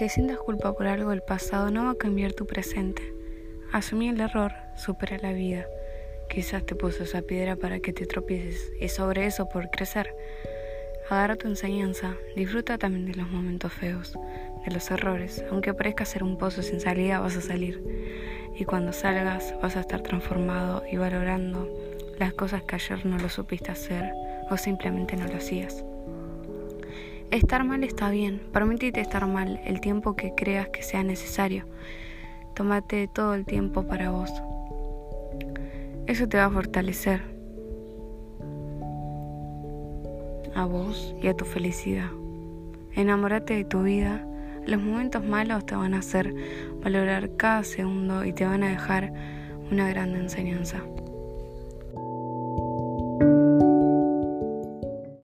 Que sientas culpa por algo del pasado no va a cambiar tu presente. Asumí el error, supera la vida. Quizás te puso esa piedra para que te tropieces y sobre eso por crecer. Agarra tu enseñanza, disfruta también de los momentos feos, de los errores. Aunque parezca ser un pozo sin salida, vas a salir. Y cuando salgas, vas a estar transformado y valorando las cosas que ayer no lo supiste hacer o simplemente no lo hacías. Estar mal está bien, permítete estar mal el tiempo que creas que sea necesario. Tómate todo el tiempo para vos. Eso te va a fortalecer a vos y a tu felicidad. Enamórate de tu vida. Los momentos malos te van a hacer valorar cada segundo y te van a dejar una gran enseñanza.